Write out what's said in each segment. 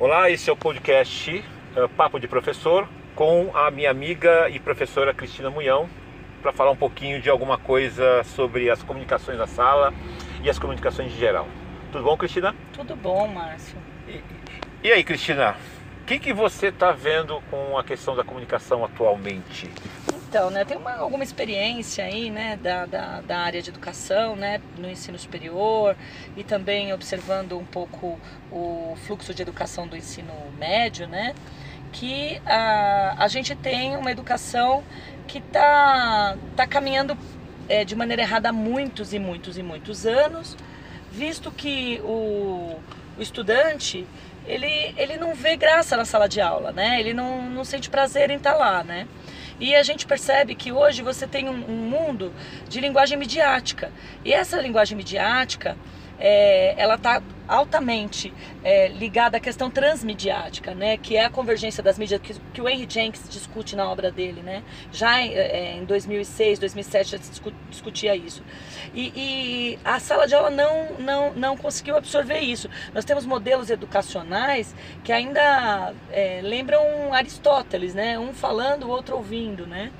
Olá, esse é o podcast uh, Papo de Professor com a minha amiga e professora Cristina Munhão para falar um pouquinho de alguma coisa sobre as comunicações na sala e as comunicações em geral. Tudo bom, Cristina? Tudo bom, Márcio. E, e aí, Cristina, o que, que você está vendo com a questão da comunicação atualmente? Então, né, tenho uma, alguma experiência aí, né, da, da, da, área de educação, né, no ensino superior e também observando um pouco o fluxo de educação do ensino médio, né, que a, a gente tem uma educação que está tá caminhando é, de maneira errada há muitos e muitos e muitos anos, visto que o, o estudante ele, ele não vê graça na sala de aula, né? Ele não, não sente prazer em estar tá lá, né? E a gente percebe que hoje você tem um, um mundo de linguagem midiática. E essa linguagem midiática, é, ela está altamente é, ligada à questão transmediática, né, que é a convergência das mídias que, que o Henry Jenkins discute na obra dele, né, já em, é, em 2006, 2007 já se discutia isso. E, e, a sala de aula não, não, não conseguiu absorver isso. Nós temos modelos educacionais que ainda é, lembram Aristóteles, né, um falando, o outro ouvindo, né,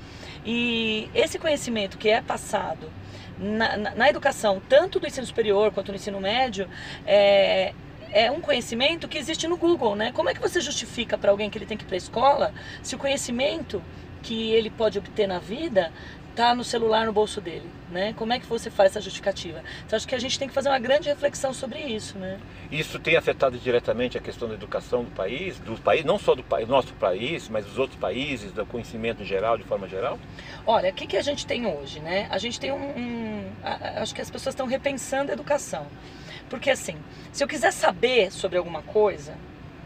e esse conhecimento que é passado na, na, na, educação, tanto do ensino superior quanto no ensino médio, é, é um conhecimento que existe no Google, né? Como é que você justifica para alguém que ele tem que ir para a escola se o conhecimento que ele pode obter na vida está no celular no bolso dele, né? Como é que você faz essa justificativa? Então acho que a gente tem que fazer uma grande reflexão sobre isso, né? Isso tem afetado diretamente a questão da educação do país, do país, não só do país, nosso país, mas dos outros países, do conhecimento em geral, de forma geral? Olha, o que, que a gente tem hoje, né? A gente tem um, um acho que as pessoas estão repensando a educação, porque assim, se eu quiser saber sobre alguma coisa,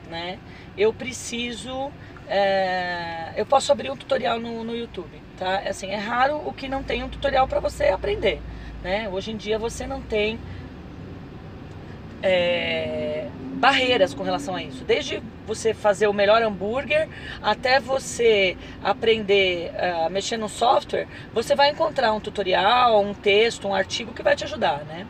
né? Eu preciso é, eu posso abrir um tutorial no, no YouTube, tá? Assim, é raro o que não tem um tutorial para você aprender, né? Hoje em dia você não tem é, barreiras com relação a isso. Desde você fazer o melhor hambúrguer até você aprender a mexer no software, você vai encontrar um tutorial, um texto, um artigo que vai te ajudar, né?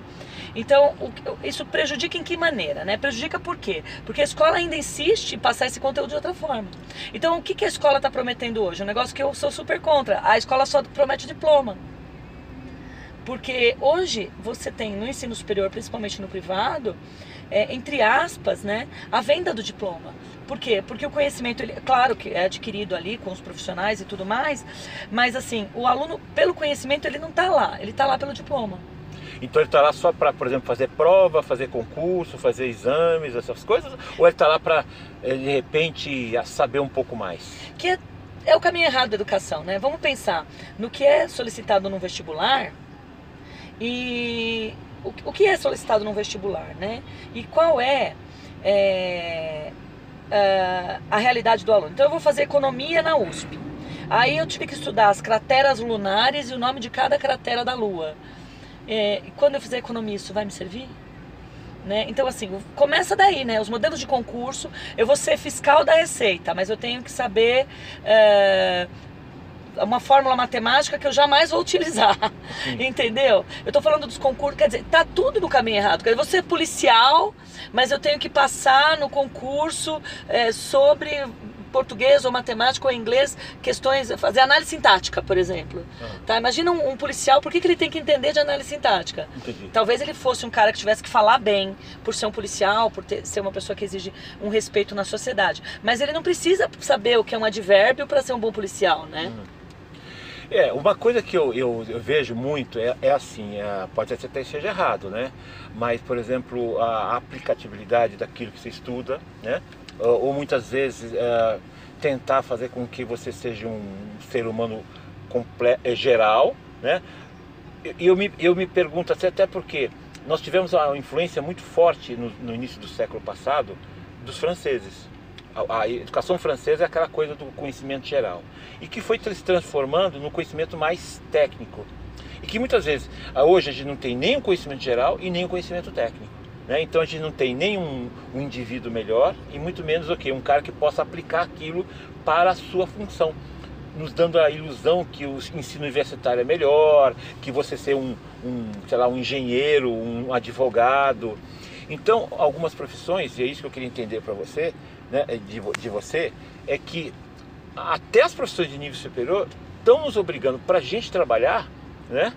Então, isso prejudica em que maneira? Né? Prejudica por quê? Porque a escola ainda insiste em passar esse conteúdo de outra forma. Então, o que, que a escola está prometendo hoje? Um negócio que eu sou super contra. A escola só promete diploma. Porque hoje você tem no ensino superior, principalmente no privado, é, entre aspas, né, a venda do diploma. Por quê? Porque o conhecimento, ele, claro que é adquirido ali com os profissionais e tudo mais, mas assim, o aluno, pelo conhecimento, ele não está lá, ele está lá pelo diploma. Então ele está lá só para, por exemplo, fazer prova, fazer concurso, fazer exames, essas coisas? Ou ele está lá para, eh, de repente, saber um pouco mais? Que é, é o caminho errado da educação, né? Vamos pensar no que é solicitado no vestibular e o, que é solicitado no vestibular, né? E qual é, é a realidade do aluno. Então eu vou fazer economia na USP. Aí eu tive que estudar as crateras lunares e o nome de cada cratera da Lua é, quando eu fizer economia, isso vai me servir? Né? Então, assim, começa daí, né? Os modelos de concurso, eu vou ser fiscal da Receita, mas eu tenho que saber é, uma fórmula matemática que eu jamais vou utilizar, entendeu? Eu tô falando dos concursos, quer dizer, tá tudo no caminho errado. Quer dizer, você é policial, mas eu tenho que passar no concurso é, sobre português ou matemática ou inglês questões, fazer análise sintática, por exemplo. Uhum. Tá? Imagina um, um, policial, por que, que ele tem que entender de análise sintática? Entendi. Talvez ele fosse um cara que tivesse que falar bem, por ser um policial, por ter, ser uma pessoa que exige um respeito na sociedade. Mas ele não precisa saber o que é um advérbio para ser um bom policial, né? Uhum. É, uma coisa que eu, eu, eu vejo muito é, é assim, é, pode até que seja errado, né? Mas, por exemplo, a aplicabilidade daquilo que você estuda, né? Ou, ou muitas vezes é, tentar fazer com que você seja um ser humano é, geral, né? E eu me, eu me pergunto até, até porque nós tivemos uma influência muito forte no, no início do século passado dos franceses. A, a, educação francesa é aquela coisa do conhecimento geral e que foi se transformando no conhecimento mais técnico e que muitas vezes hoje a gente não tem nem o conhecimento geral e nem o conhecimento técnico. Né? Então a gente não tem nenhum um indivíduo melhor e muito menos o okay, um cara que possa aplicar aquilo para a sua função, nos dando a ilusão que o ensino universitário é melhor, que você ser um, um sei lá, um engenheiro, um advogado. Então, algumas profissões, e é isso que eu queria entender para você, né, de, de você, é que até as profissões de nível superior estão nos obrigando para a gente trabalhar, né,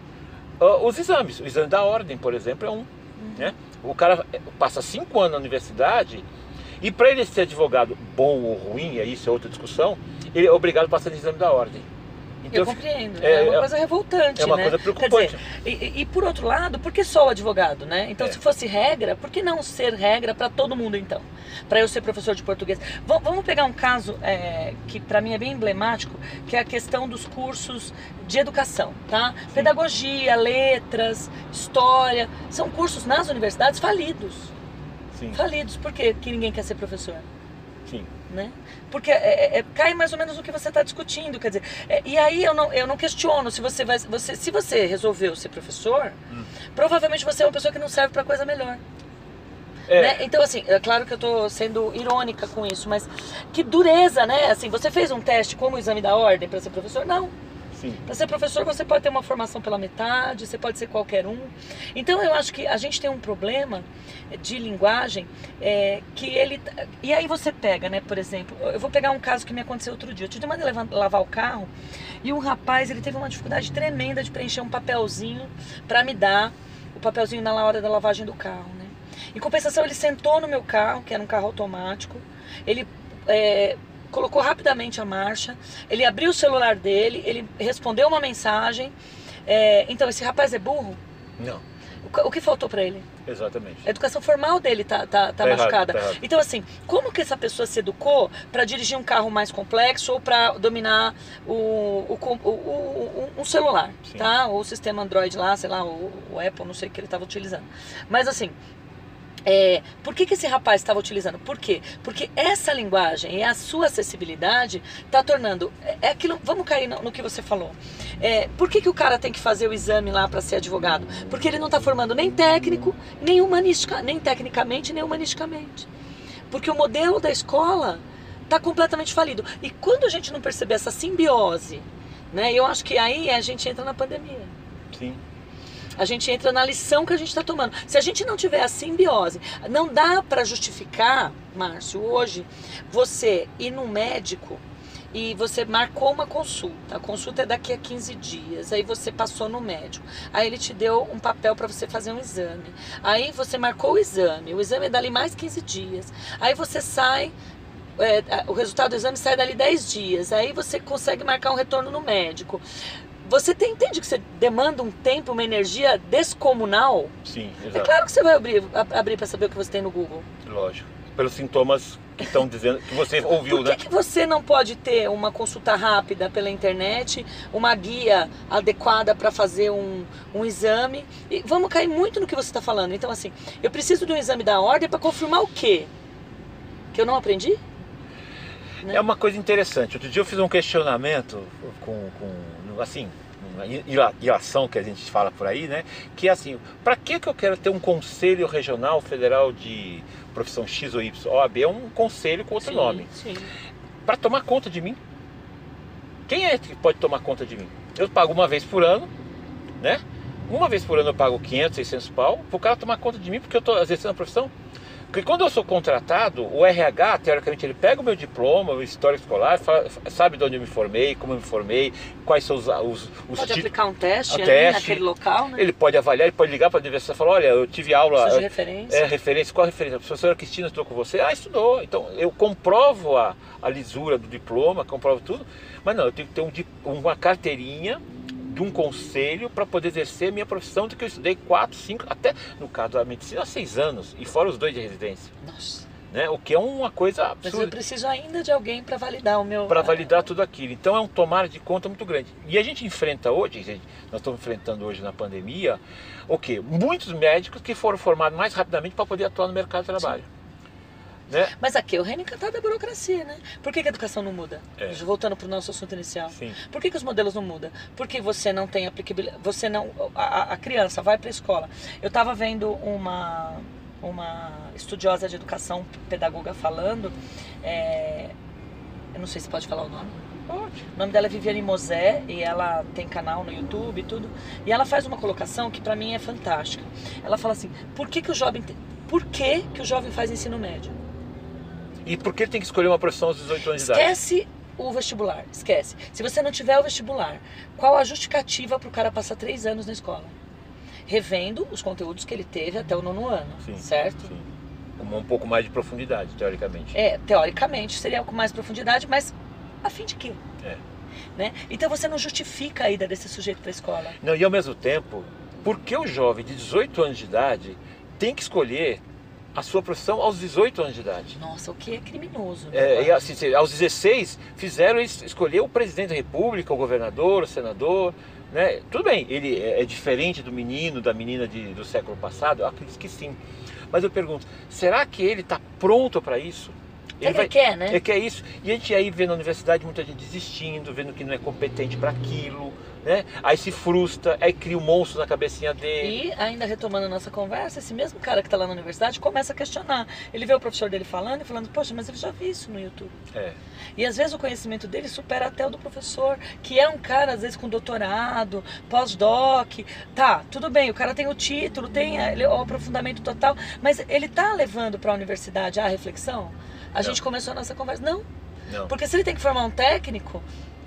os exames. O exame da ordem, por exemplo, é um. Né? O cara passa cinco anos na universidade e para ele ser advogado bom ou ruim, isso é outra discussão, ele é obrigado a passar no exame da ordem. Então, eu compreendo. É, é uma é, coisa revoltante. É uma né? coisa preocupante. Dizer, e, e, por outro lado, por que só o advogado, né? Então, é. se fosse regra, por que não ser regra para todo mundo então? Para eu ser professor de português. V vamos pegar um caso é, que para mim é bem emblemático, que é a questão dos cursos de educação, tá? Sim. Pedagogia, letras, história, são cursos nas universidades falidos. Sim. Falidos. Por quê? que ninguém quer ser professor? Né? Porque é, é, é cai mais ou menos no que você está discutindo, quer dizer, é, e aí eu não, eu não questiono se você vai, você, se você resolveu ser professor, hum. provavelmente você é uma pessoa que não serve para coisa melhor. É. Né? Então, assim, é claro que eu estou sendo irônica com isso, mas que dureza, né? Assim, você fez um teste como o exame da ordem para ser professor? Não. Para ser professor, você pode ter uma formação pela metade, você pode ser qualquer um. Então, eu acho que a gente tem um problema de linguagem é, que ele. E aí você pega, né, por exemplo, eu vou pegar um caso que me aconteceu outro dia. Eu uma de lavar o carro e um rapaz ele teve uma dificuldade tremenda de preencher um papelzinho para me dar o papelzinho na hora da lavagem do carro, né? Em compensação, ele sentou no meu carro, que era um carro automático, ele é, colocou rapidamente a marcha, ele abriu o celular dele, ele respondeu uma mensagem. É, então, esse rapaz é burro? Não. O, o que faltou para ele? Exatamente. A educação formal dele tá, tá, tá, tá machucada. Errado, tá então, assim, como que essa pessoa se educou para dirigir um carro mais complexo ou para dominar o, o, o, o, um celular, Sim. tá? Ou o sistema Android lá, sei lá, o, o Apple, não sei o que ele estava utilizando. Mas, assim, é, por que, que esse rapaz estava utilizando? Por quê? Porque essa linguagem e a sua acessibilidade está tornando. É, é aquilo. Vamos cair no, no que você falou. É, por que, que o cara tem que fazer o exame lá para ser advogado? Porque ele não está formando nem técnico, nem humanística, nem tecnicamente, nem humanisticamente. Porque o modelo da escola está completamente falido. E quando a gente não perceber essa simbiose, né, eu acho que aí a gente entra na pandemia. Sim. A gente entra na lição que a gente está tomando. Se a gente não tiver a simbiose, não dá para justificar, Márcio, hoje, você ir num médico e você marcou uma consulta. A consulta é daqui a 15 dias. Aí você passou no médico. Aí ele te deu um papel para você fazer um exame. Aí você marcou o exame. O exame é dali mais 15 dias. Aí você sai é, o resultado do exame sai dali 10 dias. Aí você consegue marcar um retorno no médico. Você tem, entende que você demanda um tempo, uma energia descomunal? Sim, é exato. É claro que você vai abrir, abrir para saber o que você tem no Google. Lógico. Pelos sintomas que estão dizendo, que você ouviu, Por que né? que você não pode ter uma consulta rápida pela internet, uma guia adequada para fazer um, um exame? E vamos cair muito no que você está falando. Então, assim, eu preciso de um exame da ordem para confirmar o quê? Que eu não aprendi? Né? É uma coisa interessante. Outro dia eu fiz um questionamento com, com assim, ilação que a gente fala por aí, né? Que é assim, para que que eu quero ter um conselho regional federal de profissão X ou Y? OAB é um conselho com outro sim, nome. Para tomar conta de mim. Quem é que pode tomar conta de mim? Eu pago uma vez por ano, né? Uma vez por ano eu pago 500, 600 pau, para o cara tomar conta de mim, porque eu estou exercendo a profissão. Porque quando eu sou contratado, o RH, teoricamente, ele pega o meu diploma, o histórico escolar, fala, sabe de onde eu me formei, como eu me formei, quais são os, os, os Pode aplicar um teste, teste naquele local, né? Ele pode avaliar, ele pode ligar para a universidade e falar, olha, eu tive aula... Precisa de referência. É, referência. Qual a referência? A professora Cristina estudou com você? Ah, estudou. Então, eu comprovo a, a lisura do diploma, comprovo tudo, mas não, eu tenho que ter um, uma carteirinha de um conselho para poder exercer minha profissão de que eu estudei 4, 5, até no caso da medicina, há 6 anos, e fora os dois de residência. Nossa. Né? O que é uma coisa absurda. Mas eu preciso ainda de alguém para validar o meu. Para validar tudo aquilo. Então é um tomar de conta muito grande. E a gente enfrenta hoje, gente, nós estamos enfrentando hoje na pandemia, o quê? Muitos médicos que foram formados mais rapidamente para poder atuar no mercado de trabalho. Sim. Né? Mas aqui, o reino encantado é a burocracia, né? Por que, que a educação não muda? É. Voltando para o nosso assunto inicial. Sim. Por que, que os modelos não mudam? Porque você não tem aplicabilidade. Você não. A, a criança vai para a escola. Eu estava vendo uma, uma estudiosa de educação pedagoga falando. É, eu não sei se pode falar o nome. O nome dela é Viviane Mosé e ela tem canal no YouTube e tudo. E ela faz uma colocação que para mim é fantástica. Ela fala assim: por que, que o jovem Por que, que o jovem faz ensino médio? E por que ele tem que escolher uma profissão aos 18 anos de idade? Esquece o vestibular, esquece. Se você não tiver o vestibular, qual a justificativa para o cara passar três anos na escola? Revendo os conteúdos que ele teve até o nono ano, Sim, certo? Sim. Com um pouco mais de profundidade, teoricamente. É, teoricamente seria com mais profundidade, mas a fim de quê? É. Né? Então você não justifica a ida desse sujeito para a escola. Não, e ao mesmo tempo, por que o jovem de 18 anos de idade tem que escolher a sua profissão aos 18 anos de idade? Nossa, o que é criminoso. né, É, e assim, aos 16 fizeram es- escolher o presidente da república, o governador, o senador, né? Tudo bem, ele é, é diferente do menino, da menina de- do século passado, eu acredito que sim. Mas eu pergunto, será que ele está pronto para isso? Ele quer, né? Ele quer isso. E a gente aí vê na universidade muita gente desistindo, vendo que não é competente para aquilo, né? Aí se frustra, aí cria um monstro na cabecinha dele. E ainda retomando a nossa conversa, esse mesmo cara que está lá na universidade começa a questionar. Ele vê o professor dele falando e falando, poxa, mas eu já vi isso no YouTube. É. E às vezes o conhecimento dele supera até o do professor, que é um cara, às vezes, com doutorado, pós-doc. Tá, tudo bem, o cara tem o título, tem ele- o aprofundamento total, mas ele tá levando para a universidade a reflexão? A Não. gente começou a nossa conversa. Não, Não. porque se ele tem que formar um técnico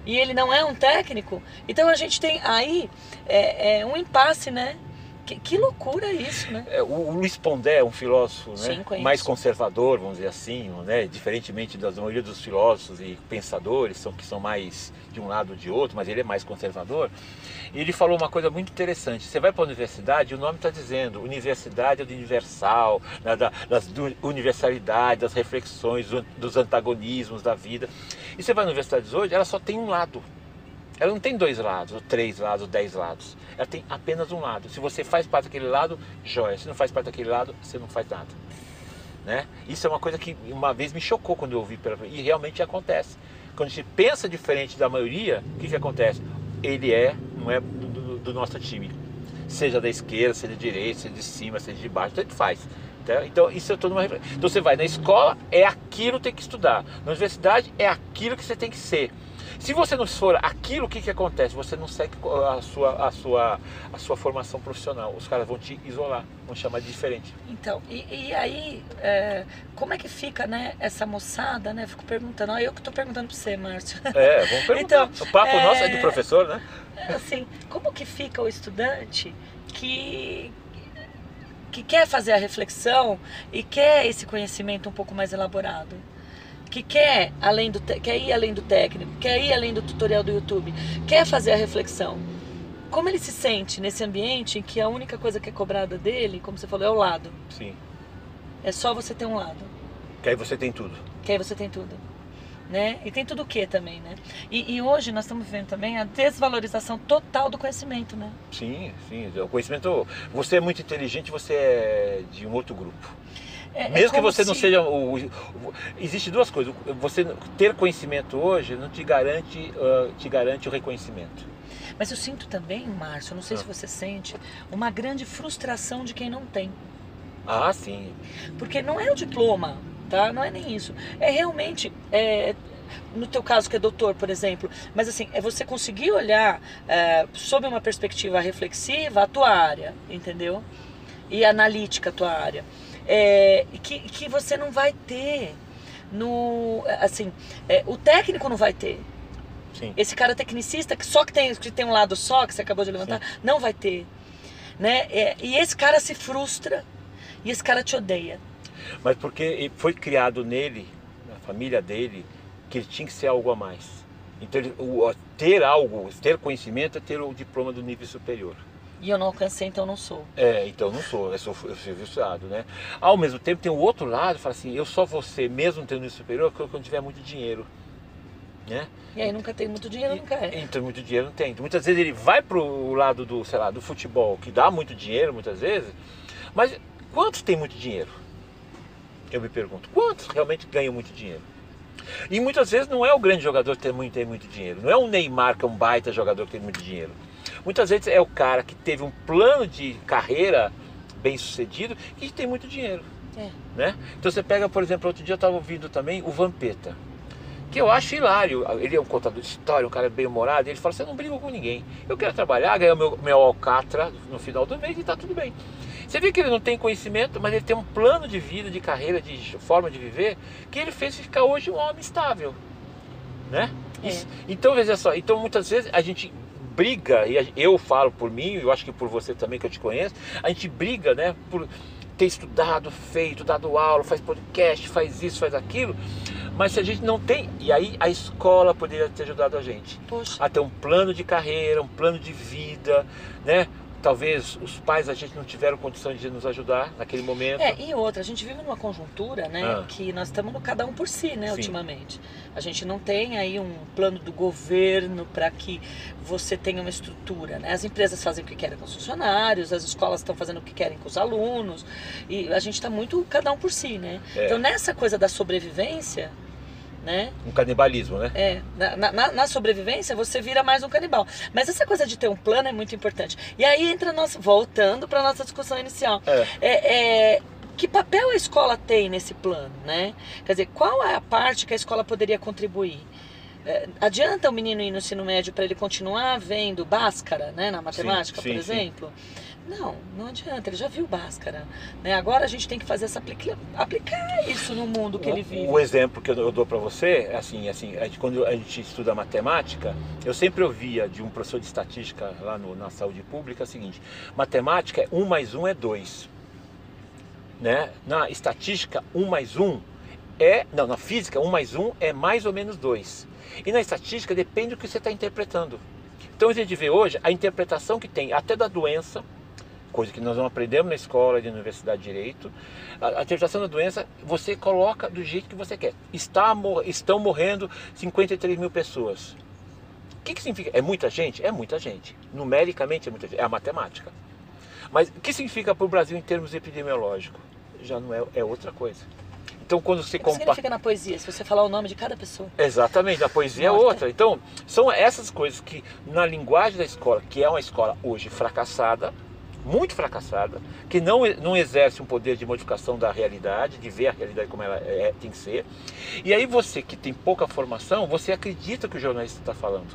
e ele não é um técnico, então a gente tem aí é, é, um impasse, né? Que, que loucura isso, né? É, O o Luiz Pondé, um filósofo né, Sim, mais conservador, vamos dizer assim, né, diferentemente da maioria dos filósofos e pensadores, são, que são mais de um lado ou de outro, mas ele é mais conservador. E ele falou uma coisa muito interessante. Você vai para a universidade, o nome está dizendo universidade é do universal, né, da, das du- universalidade, das reflexões, do- dos antagonismos da vida. E você vai na universidade hoje, ela só tem um lado. Ela não tem dois lados, ou três lados, ou dez lados. Ela tem apenas um lado. Se você faz parte daquele lado, joia. Se não faz parte daquele lado, você não faz nada. Né? Isso é uma coisa que uma vez me chocou quando eu ouvi pela e realmente acontece. Quando a gente pensa diferente da maioria, o que, que acontece? Ele é, não é do, do- do nosso time. Seja da esquerda, seja da direita, seja de cima, seja de baixo, tanto faz. Tá? Então, isso é toda uma reflexão. Então, você vai na escola, é aquilo que tem que estudar. Na universidade, é aquilo que você tem que ser. Se você não for aquilo, o que, que acontece? Você não segue a sua, a, sua, a sua formação profissional. Os caras vão te isolar, vão chamar de diferente. Então, e, e aí, é, como é que fica, né, essa moçada, né? Fico perguntando, ó, eu que tô perguntando pra você, Márcio. É, vamos perguntar. Então, o papo é- nosso é de professor, né? assim, como que fica o estudante que que quer fazer a reflexão e quer esse conhecimento um pouco mais elaborado? Que quer, além do, quer ir além do técnico, quer ir além do tutorial do YouTube, quer fazer a reflexão. Como ele se sente nesse ambiente em que a única coisa que é cobrada dele, como você falou, é o lado. Sim. É só você ter um lado. Que aí você tem tudo. Que aí você tem tudo. Né? E tem tudo o que também, né? E, e hoje nós estamos vendo também a desvalorização total do conhecimento, né? Sim, sim. O conhecimento. Você é muito inteligente, você é de um outro grupo. É- é Mesmo que como você não se- seja o, o- Existe duas coisas. Você ter conhecimento hoje não te garante, ah, te garante o reconhecimento. Mas eu sinto também, Márcio, não sei Ah. se você sente, uma grande frustração de quem não tem. Ah, sim. Porque não é o diploma, tá? Não é nem isso. É realmente. é, no teu caso, que é doutor, por exemplo, mas assim, é você conseguir olhar é, sob uma perspectiva reflexiva a tua área, entendeu? E analítica a tua área. É, que, que você não vai ter no. Assim, é, o técnico não vai ter. Sim. Esse cara tecnicista que só que tem, que tem um lado só, que você acabou de levantar, não vai ter. Né? É, e esse cara se frustra e esse cara te odeia. Mas porque foi criado nele, na família dele, que ele tinha que ser algo a mais. Então, ele- o- ter algo, ter conhecimento é ter o diploma do nível superior. E eu não alcancei, então não sou. É, então não sou, eu sou, eu sou viciado, né? Ao mesmo tempo tem o outro lado, fala assim, eu só vou ser, mesmo tendo nível superior, quando tiver muito dinheiro. Né? E aí nunca tem muito dinheiro, nunca é. Então muito dinheiro não tem. Então, muitas vezes ele vai pro lado do, sei lá, do futebol, que dá muito dinheiro muitas vezes, mas quantos tem muito dinheiro? Eu me pergunto, quantos realmente ganham muito dinheiro? E muitas vezes não é o grande jogador que tem muito, tem muito dinheiro, não é o Neymar que é um baita jogador que tem muito dinheiro. Muitas vezes é o cara que teve um plano de carreira bem sucedido e que tem muito dinheiro. É. Né? Então você pega, por exemplo, outro dia eu estava ouvindo também o Vampeta, que eu acho hilário. Ele é um contador de história, um cara bem humorado. E ele fala assim: Eu não brigo com ninguém. Eu quero trabalhar, ganhar meu, meu alcatra no final do mês e tá tudo bem. Você vê que ele não tem conhecimento, mas ele tem um plano de vida, de carreira, de forma de viver, que ele fez ficar hoje um homem estável, né? É. Então veja só, então muitas vezes a gente briga e eu falo por mim, eu acho que por você também que eu te conheço, a gente briga, né? Por ter estudado, feito, dado aula, faz podcast, faz isso, faz aquilo, mas se a gente não tem, e aí a escola poderia ter ajudado a gente Poxa. a ter um plano de carreira, um plano de vida, né? Talvez os pais a gente não tiveram condições de nos ajudar naquele momento. É, e outra, a gente vive numa conjuntura, né, Ah. que nós estamos no cada um por si, né, Sim. ultimamente. A gente não tem aí um plano do governo para que você tenha uma estrutura, né? As empresas fazem o que querem com os funcionários, as escolas estão fazendo o que querem com os alunos, e a gente está muito cada um por si, né? É. Então nessa coisa da sobrevivência, né? Um canibalismo, né? É, na, na- na sobrevivência você vira mais um canibal. Mas essa coisa de ter um plano é muito importante. E aí entra nossa, voltando para nossa discussão inicial. É. É, é, que papel a escola tem nesse plano, né? Quer dizer, qual é a parte que a escola poderia contribuir? É, adianta o menino ir no ensino médio para ele continuar vendo Bhaskara, né, na matemática, sim, por sim. Não, não adianta, ele já viu Bhaskara. Né? Agora a gente tem que fazer essa aplica- aplicar isso no mundo que ele vive. O, o exemplo que eu, dou para você, é assim, assim, a gente- quando a gente estuda matemática, eu sempre ouvia de um professor de estatística lá no- na saúde pública o seguinte: matemática é 1 mais 1 é 2. Né? Na estatística, 1 mais 1 é. Não, na física, 1 mais 1 é mais ou menos 2. E na estatística depende do que você está interpretando. Então a gente vê hoje a interpretação que tem até da doença, coisa que nós não aprendemos na escola de universidade de direito. A, a interpretação da doença você coloca do jeito que você quer. Está, mor- estão morrendo 53 mil pessoas. O que, que significa? É muita gente? É muita gente. Numericamente é muita gente. É a matemática. Mas o que significa para o Brasil em termos epidemiológicos? Já não é, é outra coisa. Então quando O que compara. significa na poesia, se você falar o nome de cada pessoa? Exatamente, a poesia é outra. Então, são essas coisas que na linguagem da escola, que é uma escola hoje fracassada, muito fracassada, que não, não exerce um poder de modificação da realidade, de ver a realidade como ela é, tem que ser. E aí você que tem pouca formação, você acredita que o jornalista está falando.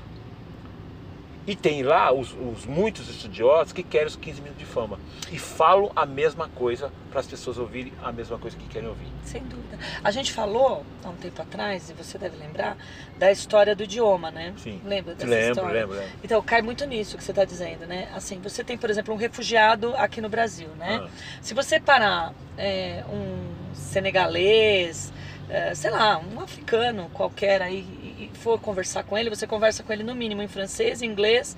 E tem lá os, os muitos estudiosos que querem os 15 minutos de fama. E falam a mesma coisa para as pessoas ouvirem a mesma coisa que querem ouvir. Sem dúvida. A gente falou há um tempo atrás, e você deve lembrar, da história do idioma, né? Sim. Lembra dessa Lembro, história? lembro, lembro. Então, cai muito nisso que você está dizendo, né? Assim, você tem, por exemplo, um refugiado aqui no Brasil, né? Ah. Se você parar é, um senegalês, é, sei lá, um africano qualquer aí for conversar com ele, você conversa com ele no mínimo em francês, em inglês,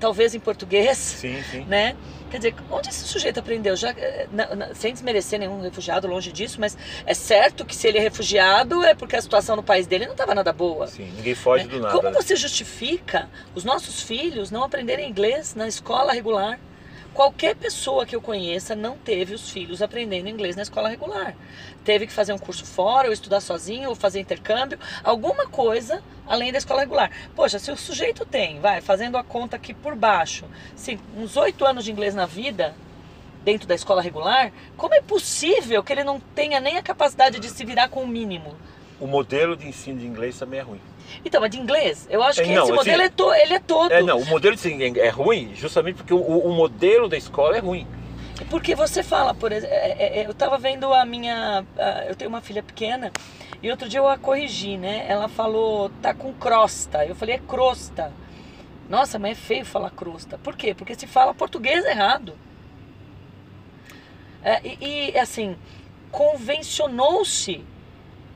talvez em português, Sim, sim. né? Quer dizer, onde esse sujeito aprendeu? Já, eh, na- na- sem desmerecer nenhum refugiado, longe disso, mas é certo que se ele é refugiado é porque a situação no país dele não estava nada boa. Sim, ninguém foge né? do nada. Como né? você justifica os nossos filhos não aprenderem inglês na escola regular? Qualquer pessoa que eu conheça não teve os filhos aprendendo inglês na escola regular. Teve que fazer um curso fora, ou estudar sozinho, ou fazer intercâmbio, alguma coisa além da escola regular. Poxa, se o sujeito tem, vai, fazendo a conta aqui por baixo, sim, uns oito anos de inglês na vida, dentro da escola regular, como é possível que ele não tenha nem a capacidade de se virar com o mínimo? O modelo de ensino de inglês também é ruim. Então, mas de inglês, eu acho É, que não, esse assim, modelo é, to, ele é todo. É, não, o modelo de ensino é ruim justamente porque o, o modelo da escola é ruim. Porque você fala, por exemplo, eu tava vendo a minha. a- Eu tenho uma filha pequena e outro dia eu a corrigi, né? Ela falou, tá com crosta. Eu falei, é crosta. Nossa, mas é feio falar crosta. Por quê? Porque se fala português errado. É, e, e, assim, convencionou-se.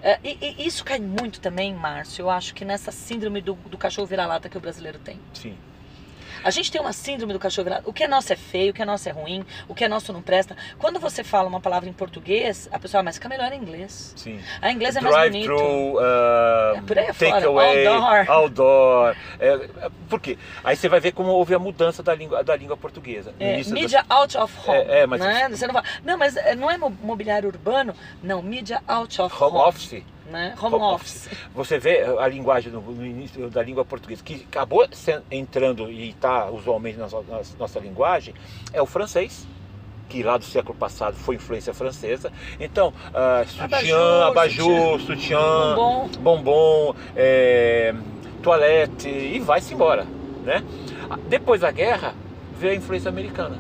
É, e, e isso cai muito também, Márcio, eu acho que nessa síndrome do, do cachorro vira-lata que o brasileiro tem. Sim. A gente tem uma síndrome do cachorro. O que é nosso é feio, o que é nosso é ruim, o que é nosso não presta. Quando você fala uma palavra em português, a pessoa, ah, mas fica melhor em inglês. Sim. A inglês é mais bonito. Drive-thru, uh, É, por aí afora, takeaway, outdoor. outdoor. É, por quê? Aí você vai ver como houve a mudança da língua, da língua portuguesa. É, mídia out of home. É, é, mas- né? Você não, fala, não, mas é, não é mo- mobiliário urbano? Não, mídia out of Home home. office. Né? Home, Home office. Você vê a linguagem no, no início da língua portuguesa, que acabou entrando e está usualmente na, nossa- na nossa linguagem, é o francês. Que lá do século passado foi influência francesa. Então, ah, sutiã, Abajur, abajur, sutiã, Bombom. bombom, é, toalete e vai-se embora. Né? Depois da guerra, veio a influência americana.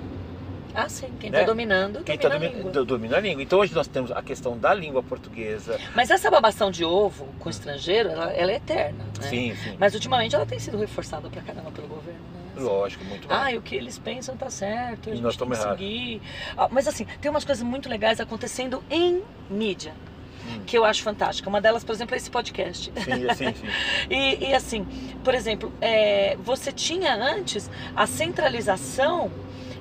Ah, sim, quem Né? está dominando, Quem está domina a domina, língua. do- domina a língua. Então hoje nós temos a questão da língua portuguesa. Mas essa babação de ovo com estrangeiro, ela, ela é eterna, né? Sim, sim. Mas ultimamente ela tem sido reforçada pra caramba pelo governo, né? Lógico, muito bem. Ah, e o que eles pensam tá certo, a E nós estamos errados. Ah, mas assim, tem umas coisas muito legais acontecendo em mídia, Hum. que eu acho fantástica. Uma delas, por exemplo, é esse podcast. Sim, sim, sim. E, e assim, por exemplo, é, você tinha antes a centralização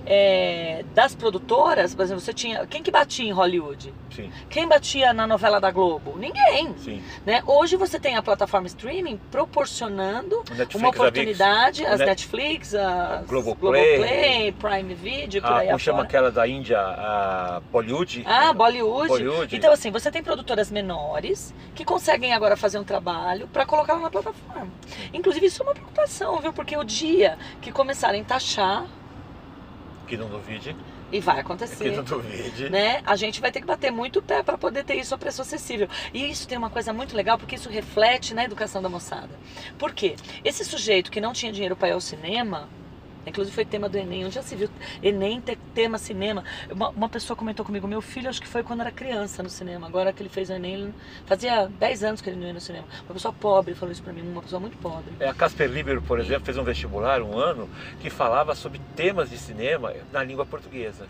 é, das produtoras, por exemplo, você tinha. Quem que batia em Hollywood? Sim, Quem batia na novela da Globo? Ninguém. sim. Né? Hoje você tem a plataforma streaming proporcionando Netflix, uma a oportunidade, as Net- Netflix, as Globoplay. Globoplay, Prime Video, por Ah, aí como chama aquela da Índia, a Bollywood? Ah, Bollywood. Bollywood. Então, assim, você tem produtoras menores que conseguem agora fazer um trabalho para colocar na plataforma. Inclusive, isso é uma preocupação, viu? Porque o dia que começarem a taxar, Que não duvide. e vai Que acontecer. não duvide. Né? A gente vai ter que bater muito o pé para poder ter isso a preço acessível. E isso tem uma coisa muito legal, porque isso reflete na educação da moçada. Por quê? Esse sujeito que não tinha dinheiro para ir ao cinema, inclusive foi tema do Enem, onde já se viu Enem ter tema cinema. Uma, uma pessoa comentou comigo, meu filho acho que foi quando era criança no cinema, agora que ele fez o Enem, ele fazia 10 anos que ele não ia no cinema. Uma pessoa pobre falou isso para mim, uma pessoa muito pobre. É, A Casper Libero, por exemplo, fez um vestibular um ano que falava sobre temas de cinema na língua portuguesa.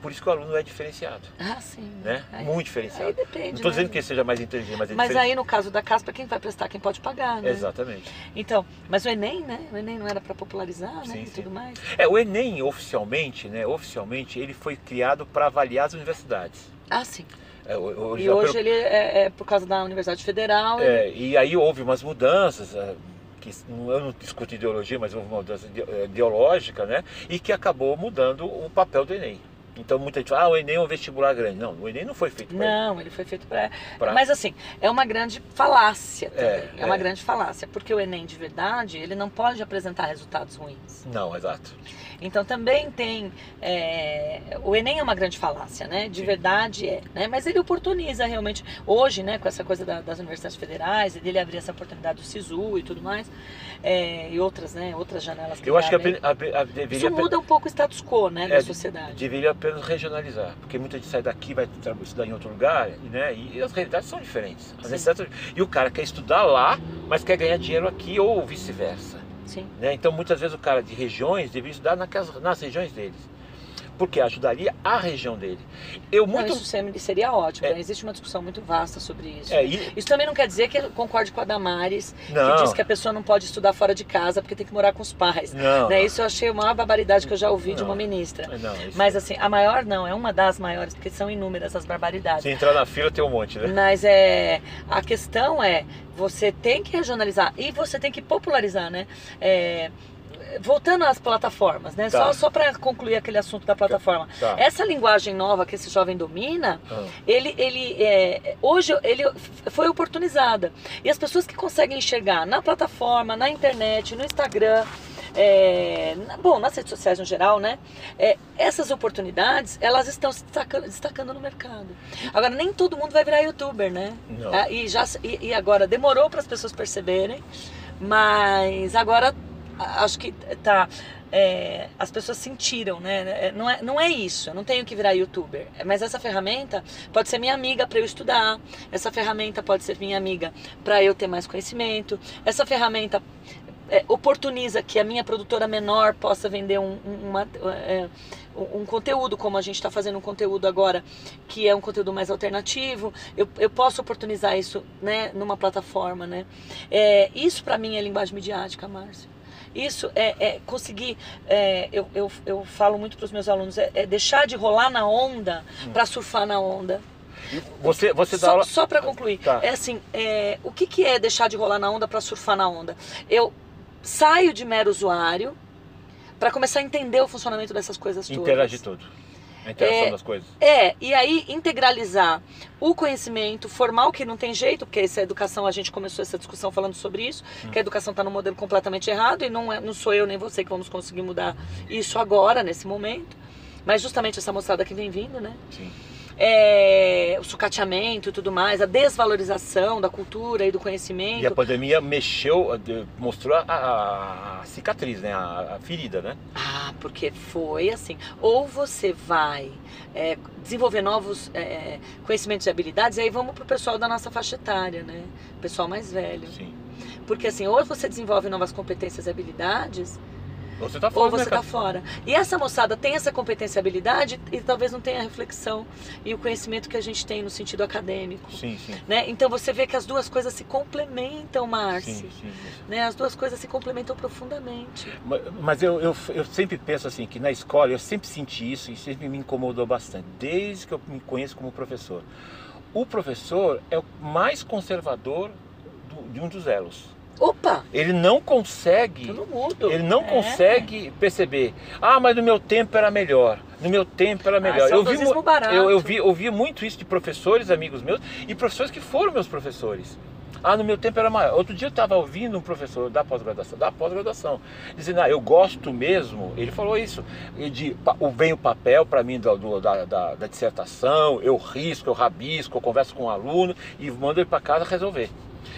Por isso que o aluno é diferenciado, Ah, sim. né? Aí- Muito Aí diferenciado. depende. Não estou né? dizendo que ele seja mais inteligente, mas é Mas diferenciado. aí no caso da Caspa, quem vai prestar? Quem pode pagar, né? Exatamente. Então, mas o Enem, né? O Enem não era para popularizar, né? Sim, e sim. tudo mais. É, o Enem, oficialmente, né? Oficialmente, ele foi criado para avaliar as universidades. Ah, sim. É, o- E hoje pelo- ele é, é por causa da Universidade Federal. ele- É, e aí houve umas mudanças, é, que eu não discuto ideologia, mas houve uma mudança é, ideológica, né? E que acabou mudando o papel do Enem. Então muita gente fala, ah, o Enem é um vestibular grande. Não, o Enem não foi feito para Não, ele foi feito para. Pra- Mas assim, é uma grande falácia também. É, É, uma é. grande falácia. Porque o Enem de verdade, ele não pode apresentar resultados ruins. Não, exato. Então também tem. é, O Enem é uma grande falácia, né? De Sim. verdade é. Né? Mas ele oportuniza realmente. Hoje, né, com essa coisa da- das universidades federais, e dele abrir essa oportunidade do SISU e tudo mais, é, e outras, né? Outras janelas que Eu acho que a, a- a- deveria, Isso muda um pouco o status quo, né, da É, sociedade. deveria apenas regionalizar, porque muita gente sai daqui vai estudar em outro lugar, né? E as realidades são diferentes. As necessidades- E o cara quer estudar lá, mas quer ganhar dinheiro aqui ou vice-versa. Sim. né? Então muitas vezes o cara de regiões deveria estudar naquelas, nas regiões deles. Porque ajudaria a região dele. Eu Não, muito. isso seria- ótimo, É. né? Existe uma discussão muito vasta sobre isso. É, e- Isso também não quer dizer que eu concorde com a Damares, não, que diz que a pessoa não pode estudar fora de casa porque tem que morar com os pais. não, Né? Isso eu achei a maior barbaridade que eu já ouvi de Não. uma ministra. não, isso- Mas assim, a maior não, é uma das maiores, porque são inúmeras as barbaridades. se entrar na fila tem um monte, né? Mas é, a questão é, você tem que regionalizar e você tem que popularizar, né? É, voltando às plataformas, né? Tá. Só, só para concluir aquele assunto da plataforma. Tá. Essa linguagem nova que esse jovem domina, Ah, ele, ele é, hoje ele foi oportunizada. E as pessoas que conseguem enxergar na plataforma, na internet, no Instagram, é, na- bom, nas redes sociais no geral, né? É, essas oportunidades, elas estão se destacando, destacando no mercado. Agora, nem todo mundo vai virar youtuber, né? Ah, e, já, e, e agora demorou para as pessoas perceberem, mas agora acho que tá. é, as pessoas sentiram, né? É, Não é, não é isso, eu não tenho que virar youtuber. Mas essa ferramenta pode ser minha amiga para eu estudar, essa ferramenta pode ser minha amiga para eu ter mais conhecimento, essa ferramenta é, oportuniza que a minha produtora menor possa vender um, um- uma, é, um- conteúdo, como a gente está fazendo um conteúdo agora, que é um conteúdo mais alternativo. Eu, eu posso oportunizar isso né, numa plataforma. Né? É, isso para mim é linguagem midiática, Márcio. Isso é, é conseguir, é, eu, eu, eu falo muito para os meus alunos, é, é deixar de rolar na onda para surfar na onda. Você, você dá Só, aula. só para concluir, Tá. é assim, é, o que, que é deixar de rolar na onda para surfar na onda? Eu saio de mero usuário para começar a entender o funcionamento dessas coisas todas. Interagir tudo. A interação É, das coisas. É, e aí integralizar o conhecimento formal, que não tem jeito, porque essa educação, a gente começou essa discussão falando sobre isso, que a educação está no modelo completamente errado e não, é, não sou eu nem você que vamos conseguir mudar isso agora, nesse momento. Mas justamente essa moçada que vem vindo, né? Sim. É, o sucateamento e tudo mais, a desvalorização da cultura e do conhecimento. E a pandemia mexeu, mostrou a, a- cicatriz, né? A, a ferida, né? Ah, porque foi assim. Ou você vai é, desenvolver novos é, conhecimentos e habilidades, e aí vamos pro pessoal da nossa faixa etária, né? Pessoal mais velho. Sim. Porque assim, ou você desenvolve novas competências e habilidades, Você tá fora ou você tá mercado. fora. E essa moçada tem essa competência e habilidade e talvez não tenha a reflexão e o conhecimento que a gente tem no sentido acadêmico. Sim, sim. Né? Então você vê que as duas coisas se complementam, Márcio. Sim, sim. Né? As duas coisas se complementam profundamente. Ma- Mas eu, eu, eu sempre penso assim, que na escola eu sempre senti isso e sempre me incomodou bastante, desde que eu me conheço como professor. O professor é o mais conservador do- de um dos elos. Opa! Ele não consegue Eu. Ele não É. consegue perceber. Ah, mas no meu tempo era melhor. No meu tempo era melhor. Ah, eu, vi, eu, eu vi, ouvi muito isso de professores, amigos meus, e professores que foram meus professores. Ah, no meu tempo era maior. Outro dia eu estava ouvindo um professor da pós-graduação, da pós-graduação, dizendo, ah, eu gosto mesmo, ele falou isso, de, vem o papel para mim do, do- da, da, da dissertação, eu risco, eu rabisco, eu converso com o aluno e mando ele para casa resolver.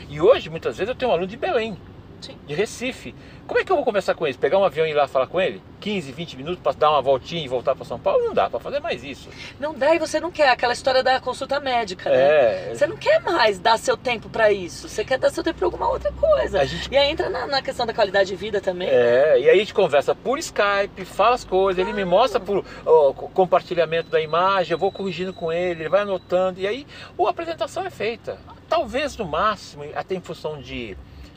E hoje, muitas vezes, eu tenho um aluno de Belém, Sim. de Recife. Como é que eu vou conversar com ele? Pegar um avião e ir lá falar com ele? 15, 20 minutos para dar uma voltinha e voltar para São Paulo? Não dá para fazer mais isso. Não dá e você não quer aquela história da consulta médica, né? É. Você não quer mais dar seu tempo pra isso. Você quer dar seu tempo pra alguma outra coisa. Gente- E aí entra na, na questão da qualidade de vida também. É, e aí a gente conversa por Skype, fala as coisas, ele me mostra por co- compartilhamento da imagem, eu vou corrigindo com ele, ele vai anotando, e aí a apresentação é feita. Talvez no máximo, até em função de,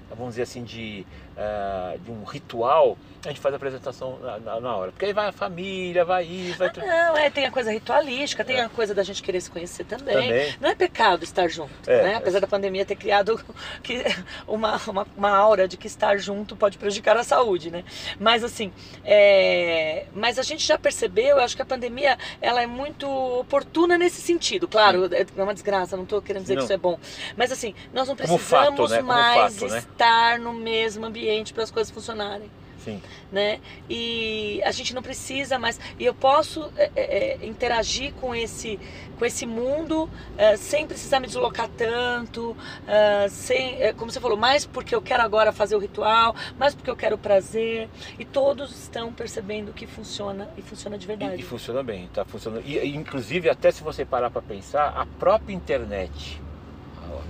vamos dizer assim, de, ah, de um ritual, a gente faz a apresentação na, na- na hora. Porque aí vai a família, vai isso, vai tudo. Não, é, tem a coisa ritualística, tem a coisa da gente querer se conhecer também. Também. Não é pecado estar junto, É, né? Apesar é. da pandemia ter criado que, uma, uma, uma aura de que estar junto pode prejudicar a saúde, né? Mas assim, é, mas a gente já percebeu, eu acho que a pandemia ela é muito oportuna nesse sentido. Claro, é uma desgraça, não estou querendo dizer Não. que isso é bom. Mas assim, nós não precisamos fato, né? Mais fato, né? estar no mesmo ambiente para as coisas funcionarem Sim. né? E a gente não precisa mais. E eu posso é, é, é, interagir com esse, com esse mundo é, sem precisar me deslocar tanto, é, sem, é, como você falou, mais porque eu quero agora fazer o ritual, mais porque eu quero o prazer. E todos estão percebendo que funciona e funciona de E, verdade. e funciona bem, tá funcionando. E, e, inclusive, até se você parar para pensar, a própria internet,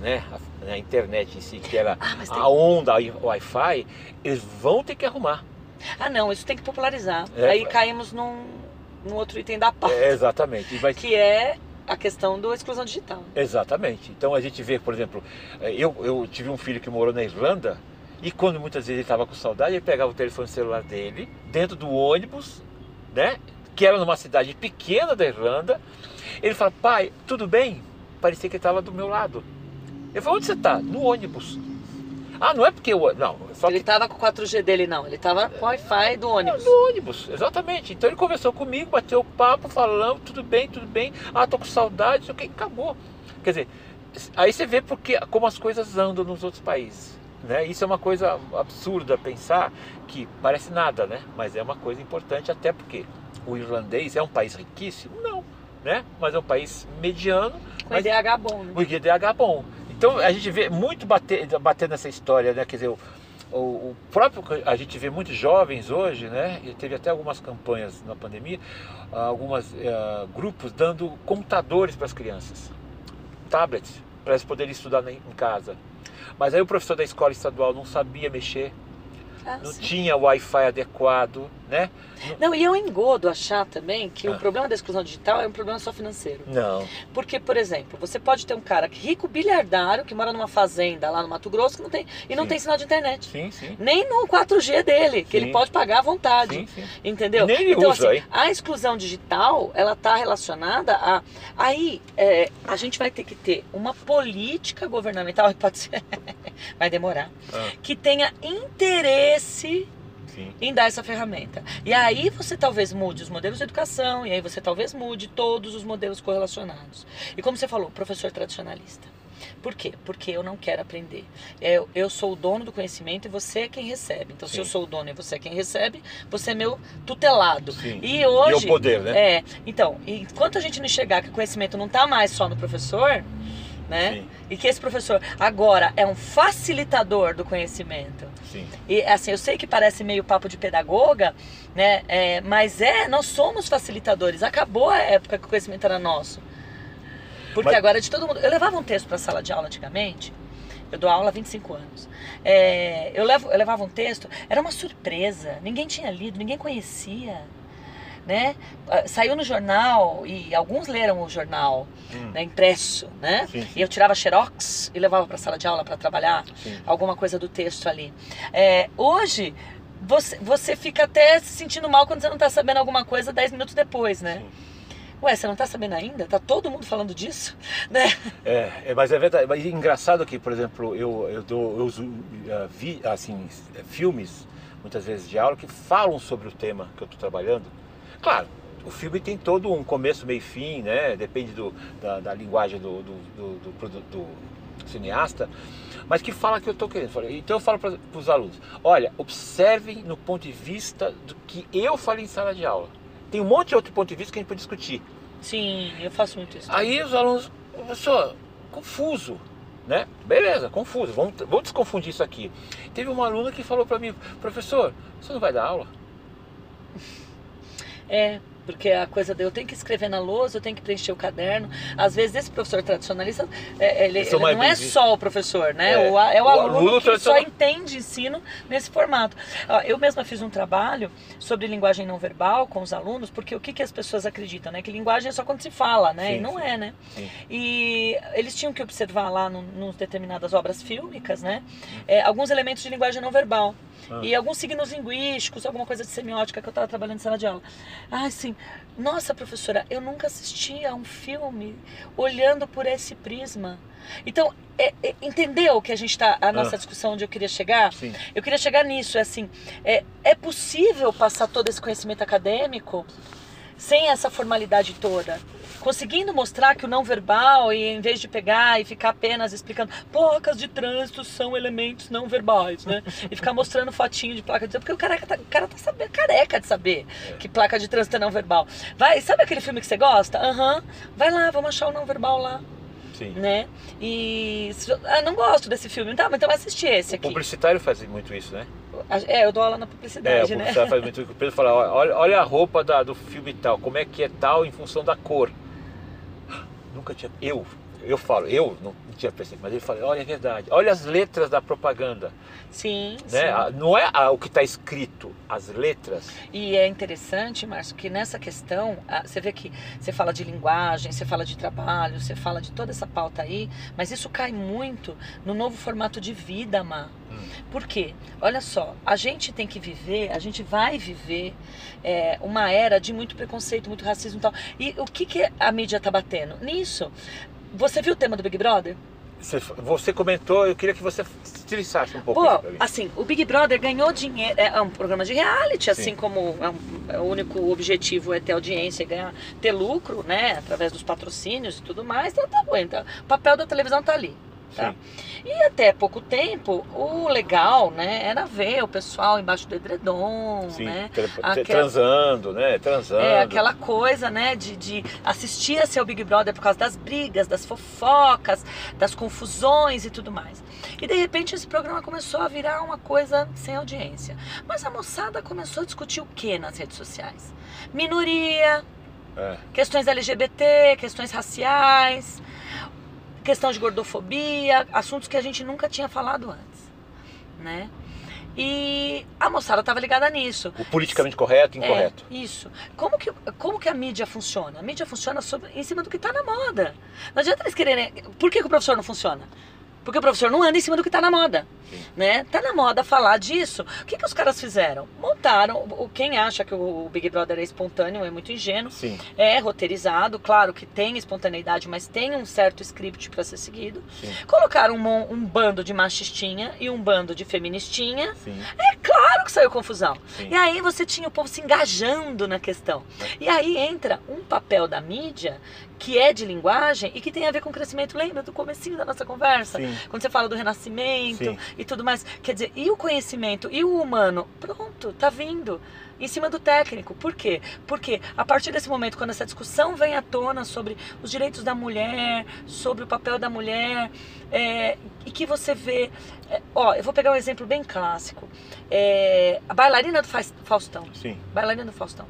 né, a, a internet em si, que era Ah, tem- a onda, o Wi-Fi, eles vão ter que arrumar. Ah, não, isso tem que popularizar. É, Aí caímos num, num outro item da pauta, É, exatamente. Vai, que é a questão da exclusão digital. Exatamente. Então a gente vê, por exemplo, eh, eu, eu tive um filho que morou na Irlanda e quando muitas vezes ele estava com saudade, ele pegava o telefone celular dele dentro do ônibus, né? Que era numa cidade pequena da Irlanda. Ele fala, pai, tudo bem? Parecia que ele estava do meu lado. Eu falei, onde você está? No ônibus. Ah, não é porque eu. Não, só Ele que tava com o 4G dele, não. Ele tava com o Wi-Fi do ônibus. no ônibus, exatamente. Então ele conversou comigo, bateu papo, falando, tudo bem, tudo bem. Ah, tô com saudade, aqui acabou. Quer dizer, aí você vê porque, como as coisas andam nos outros países. Né? Isso é uma coisa absurda pensar que parece nada, né? Mas é uma coisa importante até porque o irlandês é um país riquíssimo? Não, né? Mas é um país mediano, Com mas IDH bom, né? o IDH bom. Então a gente vê muito bater, bater nessa história, né? Quer dizer, o, o, próprio, a gente vê muitos jovens hoje, né? E teve até algumas campanhas na pandemia, alguns grupos dando computadores para as crianças, tablets, para eles poderem estudar em casa. Mas aí o professor da escola estadual não sabia mexer, Ah, não sim. tinha Wi-Fi adequado, né? Não, e eu engodo achar também que Ah. o problema da exclusão digital é um problema só financeiro. Não. Porque, por exemplo, você pode ter um cara rico bilhardário que mora numa fazenda lá no Mato Grosso que não tem, e não Sim. tem sinal de internet. Sim, sim. Nem no 4G dele, que Sim. ele pode pagar à vontade. Sim, sim. Entendeu? Nem ele então, usa, assim, hein? a exclusão digital, ela está relacionada a. Aí, é, a gente vai ter que ter uma política governamental, pode ser. vai demorar. Ah, Que tenha interesse sim. em dar essa ferramenta. E aí você talvez mude os modelos de educação, e aí você talvez mude todos os modelos correlacionados. E como você falou, professor tradicionalista. Por quê? Porque eu não quero aprender. Eu, eu sou o dono do conhecimento e você é quem recebe. Então, se Sim. eu sou o dono e você é quem recebe, você é meu tutelado. Sim. E hoje. E o poder, né? É. Então, enquanto a gente não enxergar que o conhecimento não está mais só no professor, né? Sim. E que esse professor agora é um facilitador do conhecimento. Sim. E assim, eu sei que parece meio papo de pedagoga, né? É, mas é, nós somos facilitadores. Acabou a época que o conhecimento era nosso. Porque Mas- agora é de todo mundo. Eu levava um texto para a sala de aula antigamente. Eu dou aula há 25 anos. É, eu, levo, eu levava um texto, era uma surpresa. Ninguém tinha lido, ninguém conhecia. Né? Ah, Saiu no jornal e alguns leram o jornal Hum. né, impresso, né? Sim, sim. E eu tirava xerox e levava para a sala de aula para trabalhar Sim. alguma coisa do texto ali. É, hoje, você, você fica até se sentindo mal quando você não está sabendo alguma coisa 10 minutos depois, né? Ué, você não está sabendo ainda? Tá todo mundo falando disso? Né? É, é, mas é verdade. Mas é engraçado que, por exemplo, eu, eu dou, eu uso ah, vi, assim, filmes, muitas vezes de aula, que falam sobre o tema que eu estou trabalhando. Claro, o filme tem todo um começo, meio e fim, né? Depende do, da, da linguagem do, do, do, do cineasta, mas que fala que eu estou querendo. Então eu falo para os alunos, olha, observem no ponto de vista do que eu falei em sala de aula. Tem um monte de outro ponto de vista que a gente pode discutir. Sim, eu faço muito isso. Aí os alunos, professor, confuso, né? Beleza, confuso, vamos, vamos desconfundir isso aqui. Teve uma aluna que falou para mim, professor, você não vai dar aula? É, porque a coisa de eu tenho que escrever na lousa, eu tenho que preencher o caderno. Às vezes esse professor tradicionalista, é, ele, ele não é só o professor, né? É, O, é o, o aluno, aluno que só entende ensino nesse formato. Ó, Eu mesma fiz um trabalho sobre linguagem não verbal com os alunos, porque o que, que as pessoas acreditam, né? Que linguagem é só quando se fala, né? Sim, e não sim. é, né? Sim. E eles tinham que observar lá num determinadas obras fílmicas, né? é, alguns elementos de linguagem não verbal. Ah. E alguns signos linguísticos, alguma coisa de semiótica que eu estava trabalhando em sala de aula. Ah, assim, nossa professora, eu nunca assisti a um filme olhando por esse prisma. Então, é- é- entendeu que a gente está, a nossa Ah. discussão onde eu queria chegar? Sim. Eu queria chegar nisso, é assim, é, é possível passar todo esse conhecimento acadêmico sem essa formalidade toda? Conseguindo mostrar que o não verbal, e em vez de pegar e ficar apenas explicando, placas de trânsito são elementos não verbais, né? E ficar mostrando fotinho de placa de trânsito, porque o cara tá, o cara tá sabendo, careca de saber que placa de trânsito é não verbal. Vai, sabe aquele filme que você gosta? Aham, vai lá, vamos achar o não verbal lá, Sim. né? E. Ah, não gosto desse filme, tá, mas então vai assistir esse O aqui. publicitário faz muito isso, né? É, eu dou aula na É, o publicidade, né? faz muito isso. O Pedro fala, olha, olha a roupa da- do filme tal, como é que é tal em função da cor. Nunca tinha. Eu, eu falo, eu não tinha percebido, mas ele fala, olha, é verdade. Olha as letras da propaganda. Sim, Né? sim. Não é o que está escrito, as letras. E é interessante, Márcio, que nessa questão, você vê que você fala de linguagem, você fala de trabalho, você fala de toda essa pauta aí, mas isso cai muito no novo formato de vida, Má. Hum. Por quê? Olha só, a gente tem que viver, a gente vai viver é, uma era de muito preconceito, muito racismo e tal. E o que, que a mídia tá batendo? Nisso. Você viu o tema do Big Brother? Você, você comentou, eu queria que você destrinçasse um pouco Pô, assim, o Big Brother ganhou dinheiro, é um programa de reality, assim Sim. como é um- é o único objetivo é ter audiência e ganhar, ter lucro, né, através dos patrocínios e tudo mais, então tá bom, então, o papel da televisão tá ali. Tá? E até pouco tempo, o legal, né, era ver o pessoal embaixo do edredom, Sim, né? tra- tra- Aquela- transando, né? Transando. É aquela coisa, né, de, de assistir a seu Big Brother por causa das brigas, das fofocas, das confusões e tudo mais. E de repente esse programa começou a virar uma coisa sem audiência. Mas a moçada começou a discutir o que nas redes sociais? Minoria, É. questões LGBT, questões raciais, questão de gordofobia, assuntos que a gente nunca tinha falado antes, né? E a moçada estava ligada nisso. O politicamente correto e incorreto. É, isso. Como que, como que a mídia funciona? A mídia funciona sobre, em cima do que está na moda. Não adianta eles quererem. Por que, que o professor não funciona? Porque o professor não anda em cima do que está na moda. Sim. Né? Tá na moda falar disso. O que, que os caras fizeram? Montaram. o- Quem acha que o Big Brother é espontâneo é muito ingênuo. Sim, É roteirizado, claro que tem espontaneidade, mas tem um certo script para ser seguido. sim, Colocaram um, um bando de machistinha e um bando de feministinha. sim, Claro que saiu confusão. E aí você tinha o povo se engajando na questão. E aí entra um papel da mídia que é de linguagem e que tem a ver com crescimento. Lembra do comecinho da nossa conversa? Sim. Quando você fala do renascimento Sim. e tudo mais. Quer dizer, e o conhecimento e o humano? Pronto, tá vindo. Em cima do técnico. Por quê? Porque a partir desse momento, quando essa discussão vem à tona sobre os direitos da mulher, sobre o papel da mulher, é, e que você vê. é, ó, eu vou pegar um exemplo bem clássico. É, a bailarina do Faustão. Sim. Bailarina do Faustão.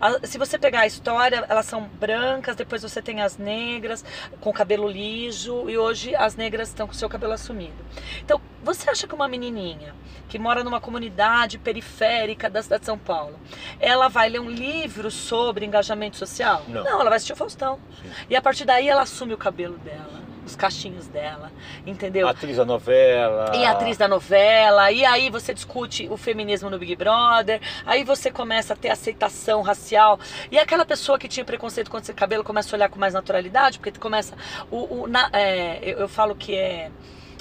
A- se você pegar a história, elas são brancas, depois você tem as negras com cabelo liso e hoje as negras estão com seu cabelo assumido. Então, você acha que uma menininha que mora numa comunidade periférica da cidade de São Paulo, ela vai ler um livro sobre engajamento social? Não. ela vai assistir o Faustão. Sim. E a partir daí ela assume o cabelo dela, os cachinhos dela, entendeu? Atriz da novela. E atriz da novela, e aí você discute o feminismo no Big Brother, aí você começa a ter aceitação racial, e aquela pessoa que tinha preconceito contra esse cabelo começa a olhar com mais naturalidade, porque começa. O, o- na- é, eu, eu falo que é.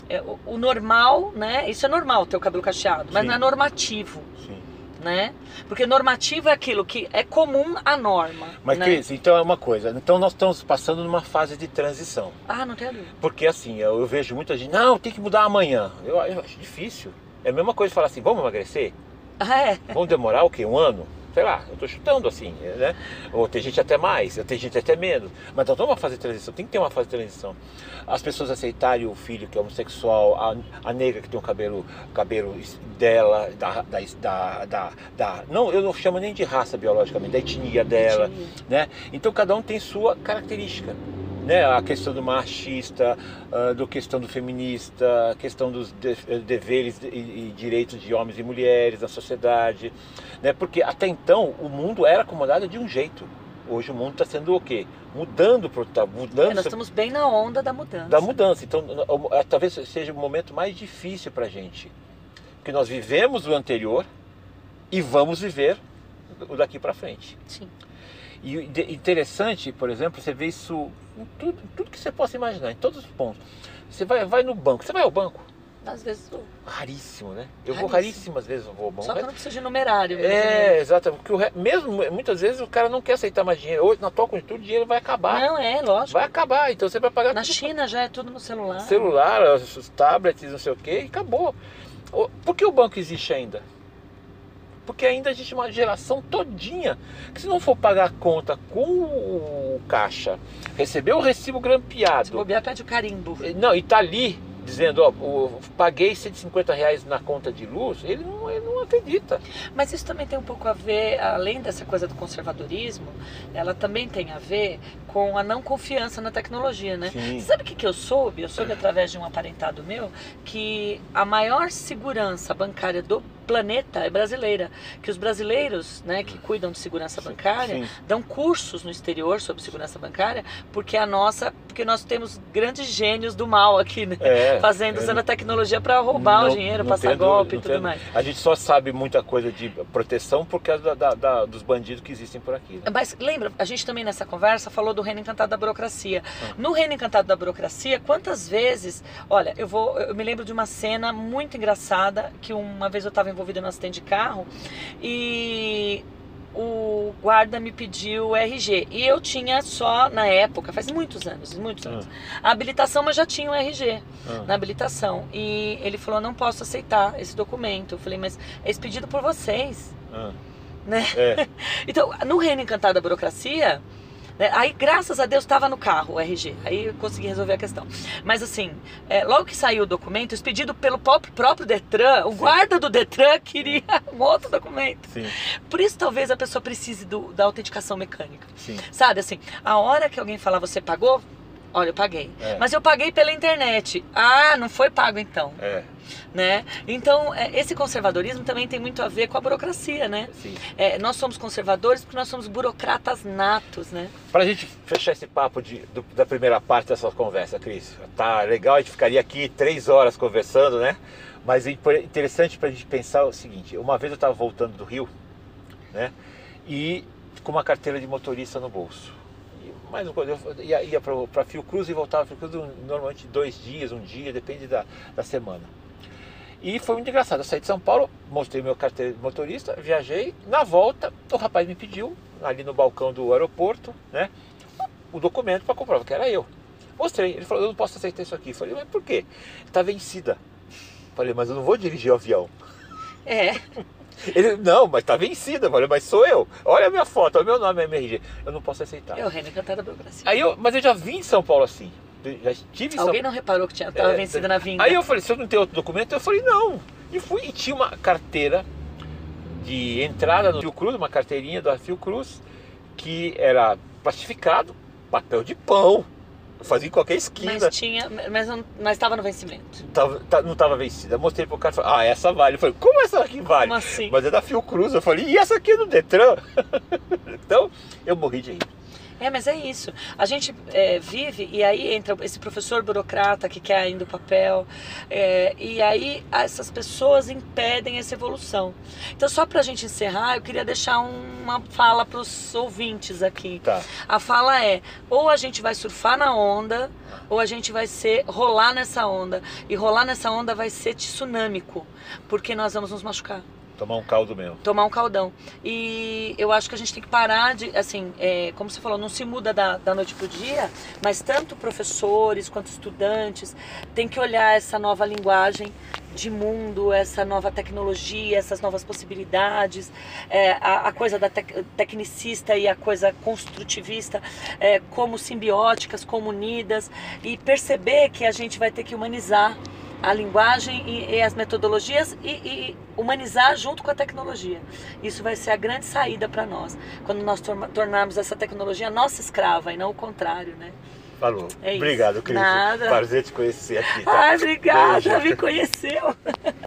É, o, o normal, né? Isso é normal ter o cabelo cacheado, mas Sim. não é normativo, Sim. né? Porque normativo é aquilo que é comum à norma. Mas, né? Cris, então é uma coisa. Então nós estamos passando numa fase de transição. Ah, não tem dúvida. Porque assim, eu, eu vejo muita gente, não, tem que mudar amanhã. Eu, eu acho difícil. É a mesma coisa de falar assim, vamos emagrecer? Ah, é. Vamos demorar o quê? Um ano? Sei lá, eu tô chutando assim, né? Ou tem gente até mais, tem gente até menos. Mas estamos numa fase de transição, tem que ter uma fase de transição. As pessoas aceitarem o filho que é homossexual, a, a negra que tem o cabelo, cabelo dela, da, da, da, da, da- Não, eu não chamo nem de raça biologicamente, da etnia dela né? Então cada um tem sua característica, né? A questão do machista, ah, do questão do feminista, a questão dos de- eh, deveres e, e direitos de homens e mulheres na sociedade, né? Porque até então o mundo era acomodado de um jeito. Hoje o mundo está sendo o quê? Mudando, pro- tá É, mudando nós estamos bem na onda da mudança. da mudança. Então, é, talvez seja o momento mais difícil para a gente. Porque nós vivemos o anterior e vamos viver o daqui para frente. Sim. E interessante, por exemplo, você vê isso em tudo, tudo que você possa imaginar, em todos os pontos. Você vai, vai no banco, você vai ao banco? Às vezes, eu- Raríssimo, né? Eu vou Raríssimo. raríssimas vezes eu vou ao banco. só que eu não preciso de numerário. mesmo. É, exato. Porque o re- mesmo muitas vezes o cara não quer aceitar mais dinheiro. Hoje, na tua conjuntura, o dinheiro vai acabar. Não, é, lógico. Vai acabar, então você vai pagar Na tudo China já é tudo no celular. celular, os tablets, não sei o que, e acabou. O- Por que o banco existe ainda? Porque ainda existe uma geração todinha que se não for pagar a conta com o caixa, receber o recibo Se grampeado, bobear, pede o carimbo. não, e tá ali dizendo, ó, o- paguei 150 reais na conta de luz, ele não, ele não acredita. Mas isso também tem um pouco a ver, além dessa coisa do conservadorismo, ela também tem a ver com a não confiança na tecnologia, né? Sim. Sabe o que, que eu soube? Eu soube através de um aparentado meu que a maior segurança bancária do planeta é brasileira. Que os brasileiros, né, que cuidam de segurança bancária, Sim. dão cursos no exterior sobre segurança bancária, porque a nossa, porque nós temos grandes gênios do mal aqui, né? É, Fazendo, é, usando a tecnologia para roubar não- o dinheiro, passar tem golpe e tudo tem- mais. A gente só sabe muita coisa de proteção por causa da- da- da- dos bandidos que existem por aqui. né? Mas lembra, a gente também nessa conversa falou do reino encantado da burocracia. Ah. No reino encantado da burocracia, quantas vezes, olha, eu vou, eu me lembro de uma cena muito engraçada que uma vez eu estava envolvida no acidente de carro e o guarda me pediu o RG e eu tinha só na época, faz muitos anos, muitos anos, a habilitação, mas já tinha o RG Ah. na habilitação e ele falou não posso aceitar esse documento. Eu falei mas é expedido por vocês, Ah. né? É. Então, no reino encantado da burocracia, né, aí graças a Deus estava no carro o RG, aí eu consegui resolver a questão. Mas assim, é, logo que saiu o documento, expedido pelo próprio, Detran, o guarda do Detran queria um outro documento. Sim, Por isso talvez a pessoa precise do- da autenticação mecânica. sim. Sabe assim, a hora que alguém falar você pagou, olha, eu paguei. É. Mas eu paguei pela internet. Ah, não foi pago então, É, né? Então, é, esse conservadorismo também tem muito a ver com a burocracia, né? sim. É, nós somos conservadores porque nós somos burocratas natos, né? Pra gente fechar esse papo de, do- da primeira parte dessa conversa, Cris, tá legal, a gente ficaria aqui três horas conversando, né? Mas é interessante pra gente pensar o seguinte, uma vez eu estava voltando do Rio, né? E com uma carteira de motorista no bolso. Coisa, eu ia, ia para Fiocruz e voltava para Fiocruz normalmente dois dias, um dia, depende da, da semana. E foi muito engraçado. Eu saí de São Paulo, mostrei meu carteira de motorista, viajei. Na volta, o rapaz me pediu, ali no balcão do aeroporto, né? o documento para comprovar que era eu. Mostrei. Ele falou, eu não posso aceitar isso aqui. Eu falei, mas por quê? Está vencida. Eu falei, mas eu não vou dirigir o avião. É. Ele, não, mas está vencida. Eu falei, mas sou eu. Olha a minha foto, olha o meu nome, é MRG. Eu não posso aceitar. É o encantado da burocracia. Aí eu, mas eu já vim em São Paulo assim. Já estive em São Alguém não reparou que tinha, tava É, vencida na vinda? Aí eu falei, se eu não tenho outro documento, eu falei, não. E fui e tinha uma carteira de entrada no Fiocruz, uma carteirinha da Fiocruz, que era plastificado, papel de pão. Fazia em qualquer esquina. Mas tinha, mas não, mas estava no vencimento. Tava- tá- não estava vencida. Eu mostrei pro cara e falei, ah, essa vale. Eu falei, como essa aqui vale? Como assim? Mas é da Fiocruz. Eu falei, e essa aqui é do Detran? então, eu morri de rir. É, mas é isso. A gente é, vive e aí entra esse professor burocrata que quer ainda o papel, é, e aí essas pessoas impedem essa evolução. Então, só para a gente encerrar, eu queria deixar uma fala para os ouvintes aqui. Tá. A fala é: ou a gente vai surfar na onda, ou a gente vai ser rolar nessa onda. E rolar nessa onda vai ser tsunâmico, porque nós vamos nos machucar Tomar um caldo mesmo. tomar um caldão. E eu acho que a gente tem que parar de, assim, é, como você falou, não se muda da, da noite pro dia, mas tanto professores quanto estudantes têm que olhar essa nova linguagem de mundo, essa nova tecnologia, essas novas possibilidades, é, a, a coisa da tec- tecnicista e a coisa construtivista é, como simbióticas, como unidas, e perceber que a gente vai ter que humanizar a linguagem e, e as metodologias e, e humanizar junto com a tecnologia. Isso vai ser a grande saída para nós, quando nós tornarmos essa tecnologia nossa escrava e não o contrário, né? Falou. É. Obrigado, Cris. Nada. Prazer te conhecer aqui. Tá? Ai, obrigada, Beijo. me conheceu.